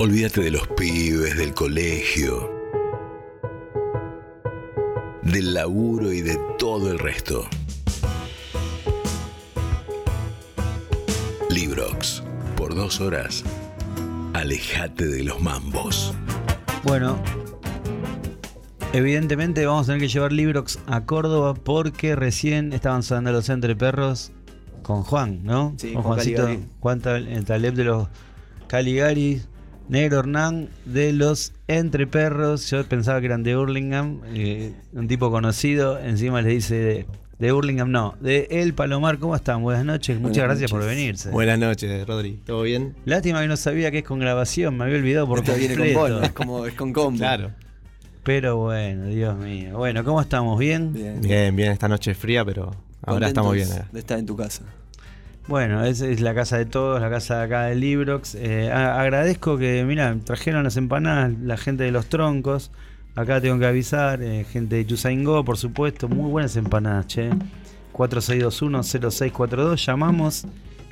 Olvídate de los pibes, del colegio, del laburo y de todo el resto. Librox. Por dos horas, alejate de los mambos. Bueno, evidentemente vamos a tener que llevar Librox a Córdoba porque recién estaban sonando los entre perros con Juan, ¿no? Sí, con Juan Juancito, Caligari. Juan Tal- el Taleb de los Caligari, Negro Hernán de los Entre Perros. Yo pensaba que eran de Hurlingham, eh, un tipo conocido. Encima le dice de, de Hurlingham, no, de El Palomar. ¿Cómo están? Buenas noches. Muchas Buenas gracias por venirse. Buenas noches, Rodri. ¿Todo bien? Lástima que no sabía que es con grabación, me había olvidado por Esto viene con completo. bono, es como es con combo. Claro. Pero bueno, Dios mío. Bueno, ¿cómo estamos? ¿Bien? Bien. Bien, bien. Esta noche es fría, pero ahora estamos bien. Eh. De estar en tu casa. Bueno, esa es la casa de todos, la casa de acá de Librox. Eh, agradezco que, mira, trajeron las empanadas la gente de los troncos. Acá tengo que avisar, eh, gente de Chusaingó, por supuesto. Muy buenas empanadas, che. 4621-0642, llamamos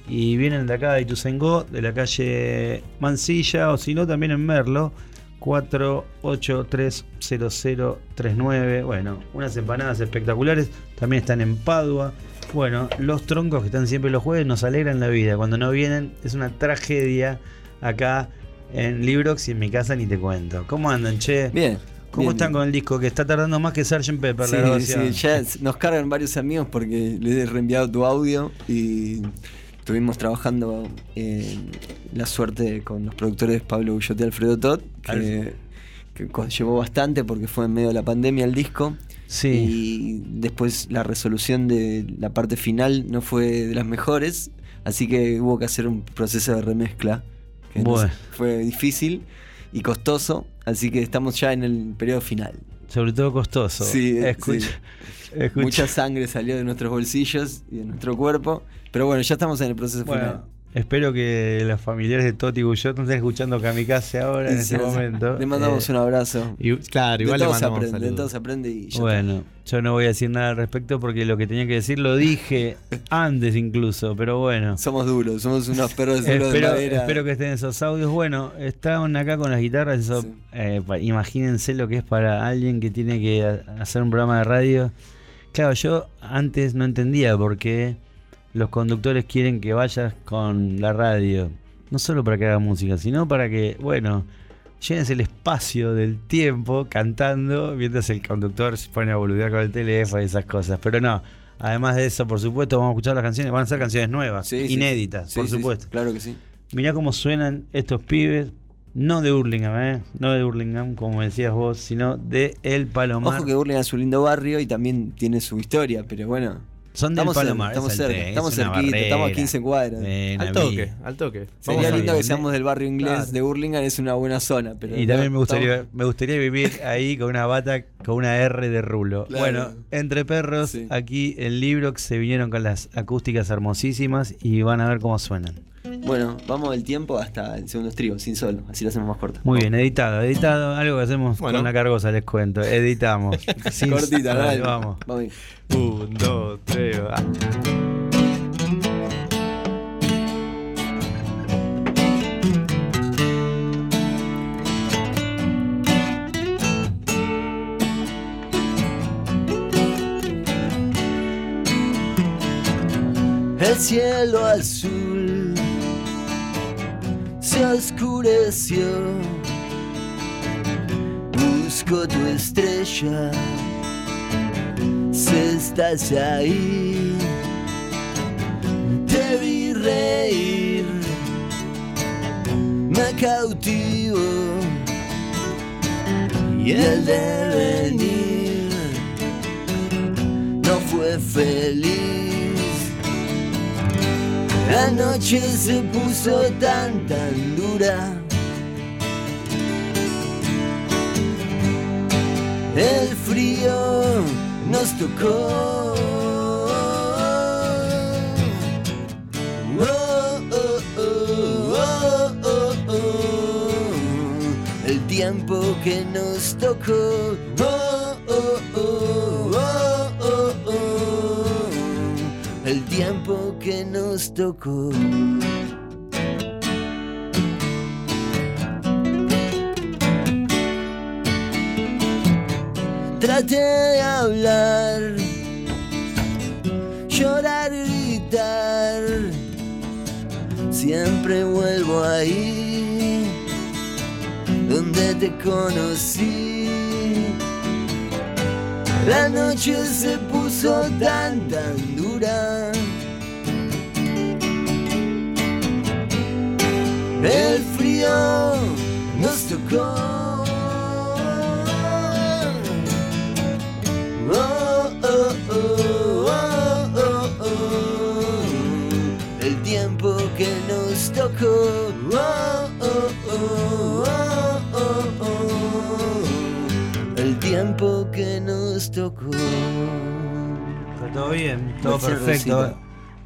y vienen de acá de Chusaingó, de la calle Mansilla, o si no, también en Merlo. 4830039. Bueno, unas empanadas espectaculares. También están en Padua. Bueno, los troncos que están siempre los jueves nos alegran la vida. Cuando no vienen es una tragedia acá en Librox y en mi casa ni te cuento. ¿Cómo andan, che? Bien. ¿Cómo bien, están bien. con el disco? Que está tardando más que Sgt. Pepper Sí, la grabación. sí, ya nos cargan varios amigos porque les he reenviado tu audio y estuvimos trabajando eh, la suerte con los productores Pablo Gullotti y Alfredo Todd, que, que llevó bastante porque fue en medio de la pandemia el disco. Sí. Y después la resolución de la parte final no fue de las mejores, así que hubo que hacer un proceso de remezcla que no Bueno. fue difícil y costoso, así que estamos ya en el periodo final. Sobre todo costoso. Sí, escucha. sí. escucha. Mucha sangre salió de nuestros bolsillos y de nuestro cuerpo, pero bueno, ya estamos en el proceso Bueno, final. Espero que los familiares de Toti Guyot no estén escuchando Kamikaze ahora en Sí, este sí. momento. Le mandamos Eh, un abrazo. y- Claro, de igual le todos se mandamos aprende, de todos aprende y ya Bueno, yo no voy a decir nada al respecto porque lo que tenía que decir lo dije antes incluso, pero bueno. somos duros, somos unos perros duros de Espero, madera. espero que estén esos audios. Bueno, estaban acá con las guitarras. Eso, Sí. eh, imagínense lo que es para alguien que tiene que hacer un programa de radio. Claro, yo antes no entendía por qué los conductores quieren que vayas con la radio. No solo para que haga música, sino para que, bueno, llenes el espacio del tiempo cantando mientras el conductor se pone a boludear con el teléfono y esas cosas. Pero no, además de eso, por supuesto, vamos a escuchar las canciones. Van a ser canciones nuevas, Sí, inéditas, sí, por sí, supuesto. claro que sí. Mirá cómo suenan estos pibes, no de Hurlingham, ¿eh? No de Hurlingham, como decías vos, sino de El Palomar. Ojo que Burlingame es un lindo barrio y también tiene su historia, pero bueno. Son del estamos cerca, Palomar, estamos es cerca, estamos es cerquita, estamos a barrera. 15 cuadras. Ven, Al toque, al toque. Sería Vamos lindo que seamos del barrio inglés Claro. de Burlingame, es una buena zona. Pero Y también me gustaría, estamos- me gustaría vivir ahí con una bata con una R de rulo. Claro. Bueno, entre perros, Sí. aquí en Librox se vinieron con las acústicas hermosísimas y van a ver cómo suenan. Bueno, vamos del tiempo hasta el segundo estribo, sin solo, así lo hacemos más corto. Muy bien, editado, editado, algo que hacemos Bueno. con la cargosa, les cuento. Editamos. Sin- Cortita, Dale, dale. Vamos. Vamos bien. Un, dos, tres, va. El cielo azul se oscureció. Busco tu estrella, si estás ahí. Te vi reír, me cautivo y el devenir no fue feliz. La noche se puso tan tan dura. El frío nos tocó. Oh, oh, oh, oh, oh, oh. El tiempo que nos tocó. tiempo que nos tocó. Traté de hablar, llorar, gritar, siempre vuelvo ahí donde te conocí. La noche se puso tan, tan dura. El frío nos tocó. Oh, oh, oh, oh, oh, oh. El tiempo que nos tocó. Oh, oh, oh, oh, oh, oh. El tiempo que nos tocó. Está todo bien, todo perfecto.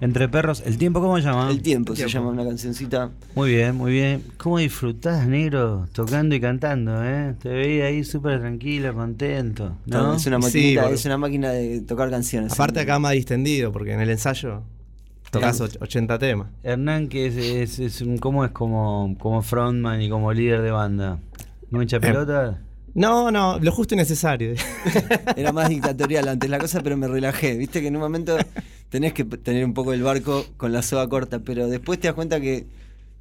Entre perros, ¿el tiempo cómo se llama? El tiempo se tiempo. llama una cancioncita. Muy bien, muy bien. ¿Cómo disfrutás, negro, tocando y cantando, eh? Te veía ahí súper tranquilo, contento, ¿no? Es una Sí, maquinita, porque- es una máquina de tocar canciones. Aparte acá más distendido, porque en el ensayo tocas och- 80 temas. Hernán, que es, es, es un, ¿cómo es como, como frontman y como líder de banda? ¿No hincha pelota? No, no, lo justo y necesario. Era más dictatorial antes la cosa, pero me relajé. Viste que en un momento tenés que tener un poco el barco con la soga corta, pero después te das cuenta que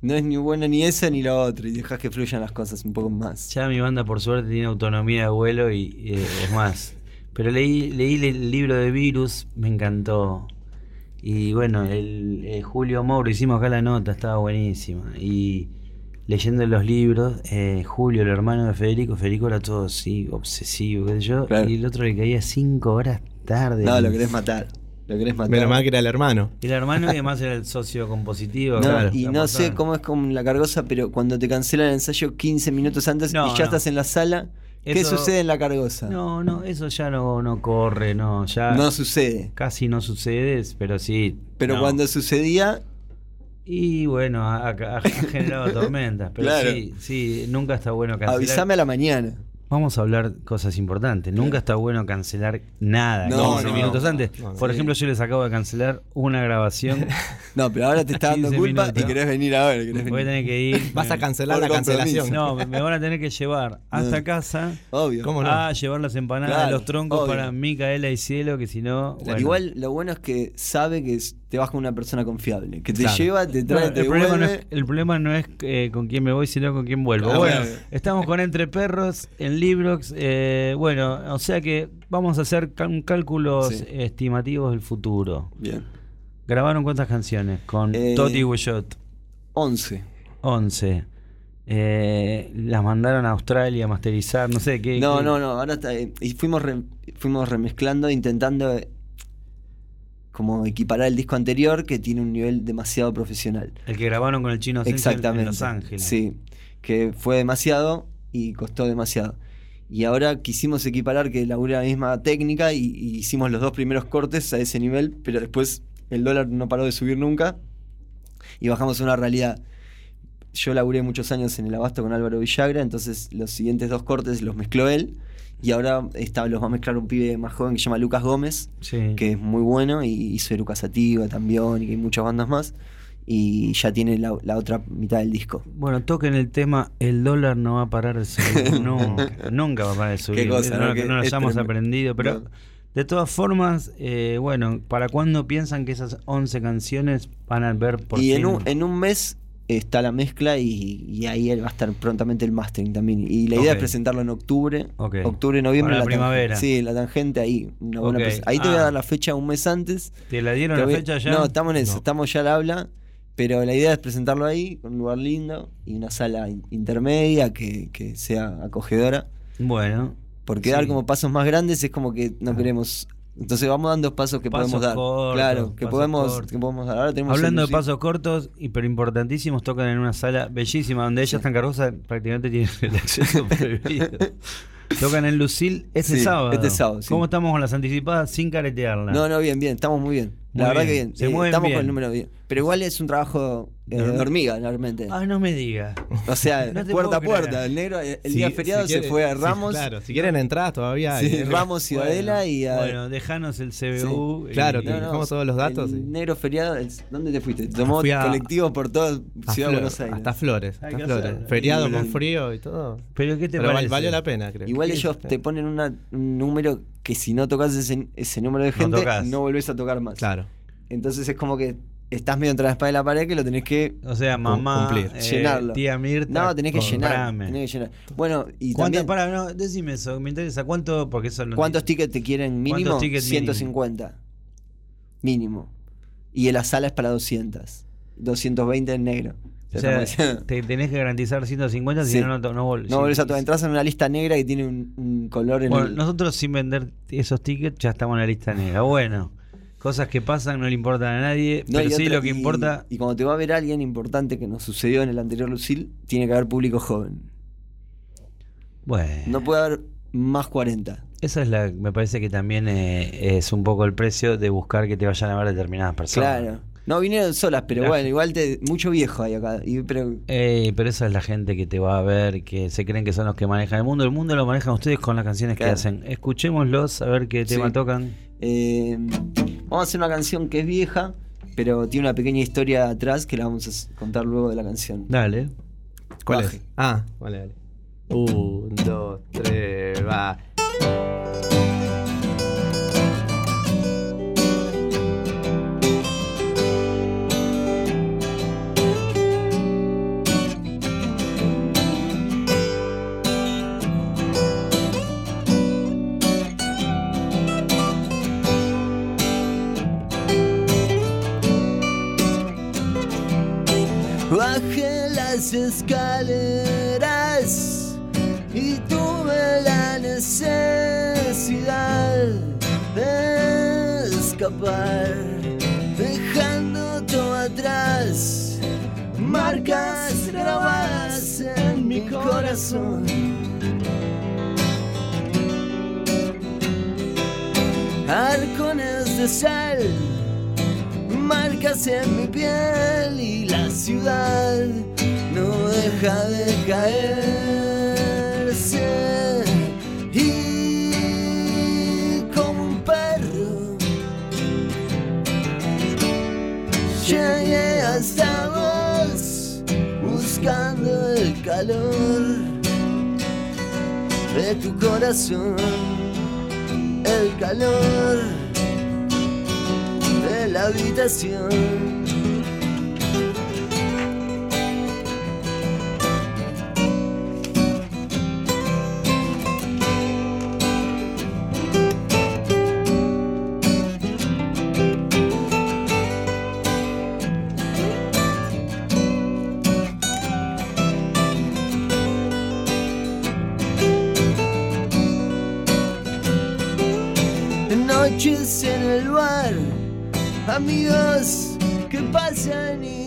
no es ni bueno ni eso ni lo otro y dejas que fluyan las cosas un poco más. Ya mi banda, por suerte, tiene autonomía de vuelo y eh, es más. Pero leí, leí el libro de Virus, me encantó. Y bueno, el, eh, Julio Mauro, hicimos acá la nota, estaba buenísima. Y leyendo los libros, eh, Julio, el hermano de Federico, Federico era todo así, obsesivo, qué sé yo. Claro. Y el otro le caía cinco horas tarde. No, lo querés matar. Lo querés matar. Menos mal que era el hermano. Y el hermano y además era el socio compositivo. No, claro, y no sé cómo es con la cargosa, pero cuando te cancelan el ensayo 15 minutos antes No, y ya no. estás en la sala, ¿qué Eso- sucede en la cargosa? No, no, eso ya no, no corre, no, ya No sucede. casi no sucede, pero sí. Pero no. cuando sucedía, Y bueno, ha, generado tormentas, pero Claro. sí, sí, nunca está bueno cancelar. avísame a la mañana. Vamos a hablar cosas importantes. Nunca está bueno cancelar nada No, 15 no, minutos no, antes. no, no. Por ejemplo, yo les acabo de cancelar una grabación. No, pero ahora te está dando 15 culpa minutos. y querés venir ahora. Querés Voy a venir. tener que ir. Vas a cancelar la cancelación. No, me- van a tener que llevar hasta No. casa Obvio. ¿Cómo no? a llevar las empanadas Claro, de los troncos obvio. para Micaela y Cielo, que si no. bueno. Igual lo bueno es que sabe que es- te vas con una persona confiable. Que te Claro. lleva, te trae, Bueno, te el, problema no es, el problema no es eh, con quién me voy, sino con quién vuelvo. Ah, bueno, bueno. estamos con Entre Perros en Librox. eh, bueno, o sea que vamos a hacer cálculos Sí. estimativos del futuro. Bien. ¿Grabaron cuántas canciones? Con Eh, Toti Guillot. 11. 11. Eh, las mandaron a Australia a masterizar, no sé qué. No, qué- no, no. Ahora está, eh, y fuimos, re- fuimos remezclando, intentando como equiparar el disco anterior que tiene un nivel demasiado profesional. El que grabaron con el chino Exactamente. en Los Ángeles. Sí, que fue demasiado y costó demasiado. Y ahora quisimos equiparar que labure la misma técnica y, y hicimos los dos primeros cortes a ese nivel, pero después el dólar no paró de subir nunca y bajamos a una realidad. Yo laburé muchos años en el abasto con Álvaro Villagra, entonces los siguientes dos cortes los mezcló él y ahora está, los va a mezclar un pibe más joven que se llama Lucas Gómez, Sí. que es muy bueno y hizo Eruca Sativa también y hay muchas bandas más y ya tiene la, la otra mitad del disco. Bueno, toquen el tema El dólar no va a parar de subir. nunca, nunca va a parar de subir. Qué cosa, no, ¿no? no lo es hayamos aprendido. Pero No. de todas formas, eh, bueno, ¿para cuándo piensan que esas 11 canciones van a ver por y en un, en un mes está la mezcla y, y ahí va a estar prontamente el mastering también. Y la idea es presentarlo en octubre, octubre, noviembre. Para la tan- primavera. Sí, la tangente ahí. una buena Ahí te voy a Ah. dar la fecha un mes antes. ¿Te la dieron Te la fecha ya? No, estamos en eso, No. estamos ya al habla. Pero la idea es presentarlo ahí, con un lugar lindo y una sala in- intermedia que, que sea acogedora. Bueno. Porque Sí. dar como pasos más grandes es como que no Ah. queremos. Entonces vamos dando pasos que Pasos podemos dar. cortos, claro, que podemos, cortos. que podemos dar. Ahora tenemos Hablando de pasos cortos, y pero importantísimos, tocan en una sala bellísima donde ella Sí. está en carroza, prácticamente tiene el acceso prohibido. Tocan en Lucil este Sí, sábado. este sábado, sí. ¿Cómo estamos con las anticipadas sin caretearla? No, no, bien, bien, estamos muy bien. La verdad bien, que bien. se Eh, estamos bien. con el número bien. Pero igual es un trabajo eh, De de hormiga. realmente. Ah, no me diga. O sea, No puerta a creer. puerta. El negro, el Si- día feriado si se quiere- fue a si- Ramos. claro, si quieren entradas todavía. Sí, hay. Ramos, Ciudadela y a. Bueno, dejanos el CBU. y- Claro, te dejamos todos los datos El y- negro feriado, el- ¿dónde te fuiste? Te tomó a- colectivo por toda Ciudad de Buenos Aires. Hasta Flores. Hasta Flores. Feriado con frío y todo. Pero ¿qué te Pero parece? valió la pena, creo. Igual ellos te ponen un número que si no tocas ese, ese número de gente, no volvés a tocar más. Claro. Entonces es como que estás medio entre la espada y la pared que lo tenés que O sea, mamá, cumplir. eh, llenarlo. tía Mirta. No, tenés que llenar. comprame. Tenés que llenar. Bueno, y ¿Cuánto, también, para, no, decime eso, me interesa. ¿Cuánto? Porque eso no ¿cuántos tickets te quieren mínimo? ¿Cuántos tickets mínimo? 150. Mínimo. Y en la sala es para 200. 220 en negro. O sea, te tenés que garantizar 150, si Sí. no, no, no, vol- no si- volvés a tocar. Entras en una lista negra y tiene un, un color en Bueno, el. nosotros sin vender esos tickets ya estamos en la lista negra. Bueno, cosas que pasan no le importan a nadie, No, pero sí otra- lo que y- importa. Y cuando te va a ver alguien importante que nos sucedió en el anterior Lucil, tiene que haber público joven. Bueno, No puede haber más 40. esa es la. Me parece que también eh, es un poco el precio de buscar que te vayan a ver determinadas personas. Claro. No vinieron solas, pero La- bueno, igual te, mucho viejo hay acá. Y, pero Eh, pero esa es la gente que te va a ver, que se creen que son los que manejan el mundo. El mundo lo manejan ustedes con las canciones que hacen. Escuchémoslos, a ver qué tema Sí. tocan. eh, vamos a hacer una canción que es vieja, pero tiene una pequeña historia atrás que la vamos a contar luego de la canción. Dale. ¿Cuál Baje. es? Ah, vale, vale. Un, dos, tres, va. Bajé las escaleras y tuve la necesidad de escapar, dejando todo atrás, marcas grabadas en mi corazón. Arcones de sal marcas en mi piel y la ciudad no deja de caerse. Y como un perro llegué hasta vos buscando el calor de tu corazón el calor la habitación. Amigos que pasan y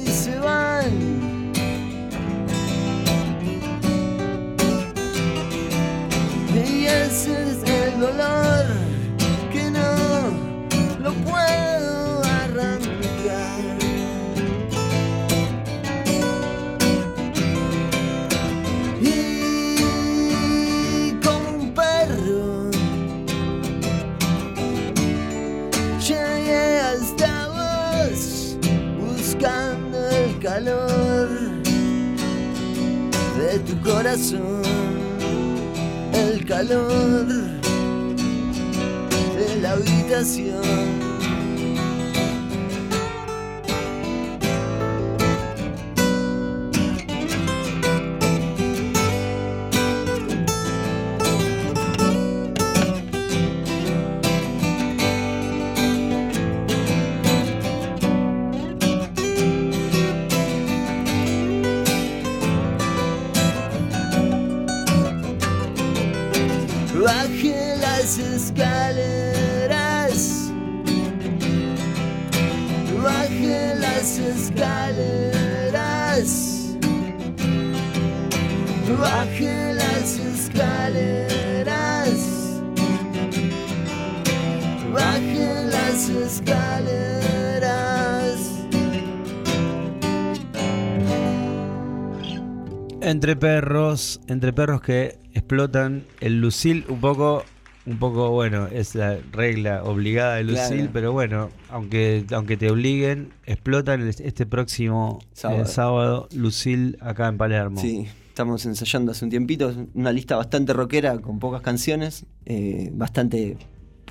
Entre perros, entre perros que explotan el lucil un poco un poco bueno, es la regla obligada de Lucil, pero bueno, aunque, aunque te obliguen, explotan este próximo eh, sábado. Eh. Lucil acá en Palermo. Sí, estamos ensayando hace un tiempito, una lista bastante rockera con pocas canciones, eh, bastante...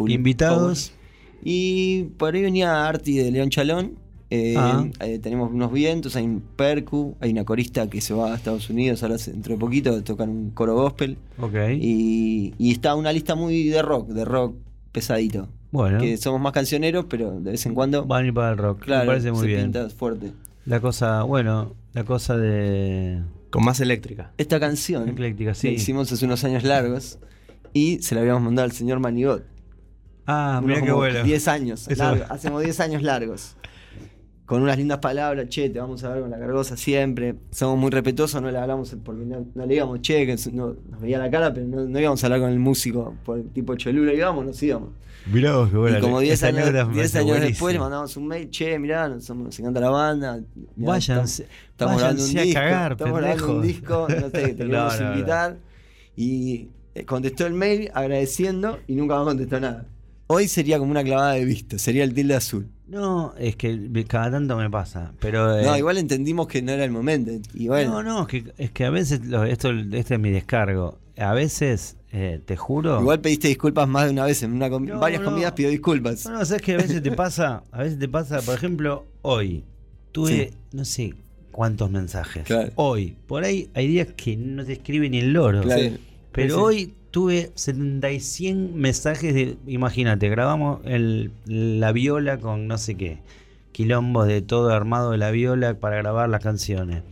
Invitados, y por ahí venía Arti de León Chalón. eh, Ah. eh, tenemos unos vientos, hay un percu, hay una corista que se va a Estados Unidos ahora dentro de poquito, tocan un coro gospel. Ok. Y, y está una lista muy de rock, de rock pesadito. bueno, Que somos más cancioneros, pero de vez en cuando, van a ir para el rock. claro, Me parece muy se bien. pinta fuerte. La cosa, bueno, la cosa de Con más eléctrica. Esta canción ecléctica, la sí. hicimos hace unos años largos y se la habíamos mandado al señor Manigot. Ah, mira qué bueno. 10 años, largo, hacemos 10 años largos. Con unas lindas palabras, che, te vamos a ver con la cargosa siempre. Somos muy respetuosos, no le hablamos porque no, no le íbamos, che, que no, nos veía la cara, pero no, no íbamos a hablar con el músico por el tipo Cholula, íbamos, nos íbamos. Mirá vos, qué buena. y como 10 esa años, anécdota me 10 parece años después le mandamos un mail, che, mirá, nos, encanta la banda. mirá, Váyanse, estamos- estamos grabando un váyanse a disco, cagar, estamos grabando un disco, no sé, te queremos no, no. invitar. Y eh, contestó el mail agradeciendo y nunca más contestó nada. Hoy sería como una clavada de visto, sería el tilde azul. No, es que cada tanto me pasa, pero... eh, No, igual entendimos que no era el momento. Y bueno, No, no, es que, es que a veces, lo- esto este es mi descargo, a veces, eh, te juro... igual pediste disculpas más de una vez. En una com- No, varias no. comidas pidió disculpas. No, no, sabes que a veces te pasa, a veces te pasa, por ejemplo, hoy, tuve, Sí. no sé cuántos mensajes. Claro. Hoy, por ahí hay días que no te escribe ni el loro. Claro. Pero Sí. hoy tuve 70 y 100 mensajes de. Imagínate, grabamos el, la viola con no sé qué. Quilombos de todo armado de la viola para grabar las canciones.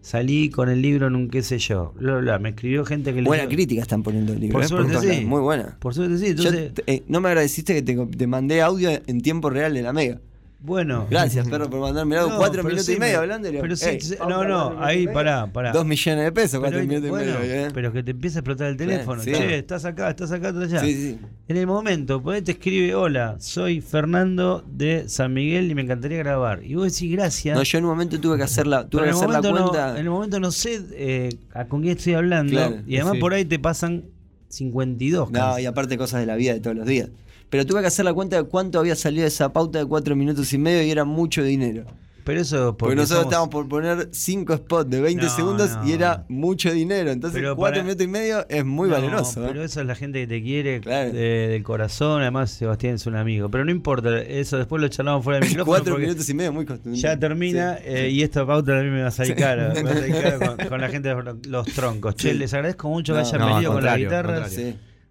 Salí con el libro en un qué sé yo. Bla, bla, bla. Me escribió gente que le Buena crítica están poniendo el libro. Por eh, suerte, sí. Muy buena. Por suerte sí. Entonces, eh, no me agradeciste que te, te mandé audio en tiempo real de la Mega. Bueno. Gracias, perro, por mandarme algo. No, Cuatro minutos sí y medio me- hablando. Pero sí, "Ey, sí, vamos no, no, ahí y medio". pará, pará. Dos millones de pesos, cuatro Pero, minutos y medio. ¿eh? pero que te empieza a explotar el teléfono. sí. Che, estás acá, estás acá, estás allá. Sí, sí, sí. En el momento, ahí te escribe, hola, soy Fernando de San Miguel y me encantaría grabar. Y vos decís, gracias. No, yo en un momento tuve que hacer la, tuve Pero que en, el hacer la momento no, cuenta. en el momento no sé eh, a con quién estoy hablando. Claro, y además sí. por ahí te pasan 52 No, casi. y aparte cosas de la vida de todos los días. Pero tuve que hacer la cuenta de cuánto había salido esa pauta de cuatro minutos y medio y era mucho dinero. Pero eso Porque, porque nosotros somos- estábamos por poner cinco spots de 20 No, segundos no. y era mucho dinero. Entonces, cuatro para- minutos y medio es muy No, valeroso. ¿eh? Pero eso es la gente que te quiere Claro. de- del corazón. Además, Sebastián es un amigo. Pero no importa, eso después lo charlamos fuera del micrófono. cuatro porque minutos y medio muy contundente. Ya termina Sí. eh, y esta pauta a mí me va a salir cara. Me va a salir cara con, con la gente de los, troncos. Che, les agradezco mucho que hayan venido con las contrario,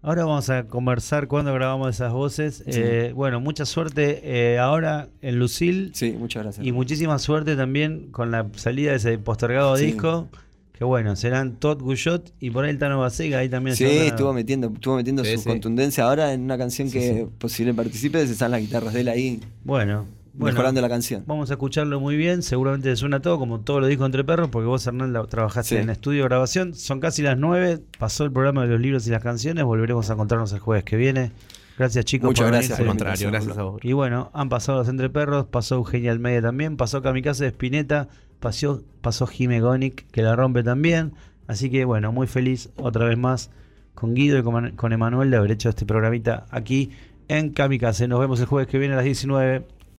Ahora vamos a conversar cuando grabamos esas voces. Eh, bueno, mucha suerte eh, ahora en Lucil Sí, muchas gracias. y muchísima suerte también con la salida de ese postergado Sí. disco. Que bueno, serán Todd Guyot y por ahí el Tano Basega. Ahí también Sí, estuvo metiendo, estuvo metiendo Sí, su contundencia ahora en una canción que posible participe, se están las guitarras de él ahí Bueno, bueno, mejorando la canción. Vamos a escucharlo muy bien, seguramente suena todo, como todo lo dijo Entre Perros, porque vos, Hernán, la- trabajaste Sí. en estudio de grabación. Son casi las nueve, pasó el programa de los libros y las canciones, volveremos a encontrarnos el jueves que viene. Gracias chicos Muchas por gracias venirse. Al contrario, gracias a vos. Y bueno, han pasado los Entre Perros, pasó Eugenia Almeida también, pasó Kamikaze de Spinetta, pasó, pasó Jime Gonic, que la rompe también. Así que bueno, muy feliz otra vez más con Guido y con, con Emanuel de haber hecho este programita aquí en Kamikaze. Nos vemos el jueves que viene a las 19.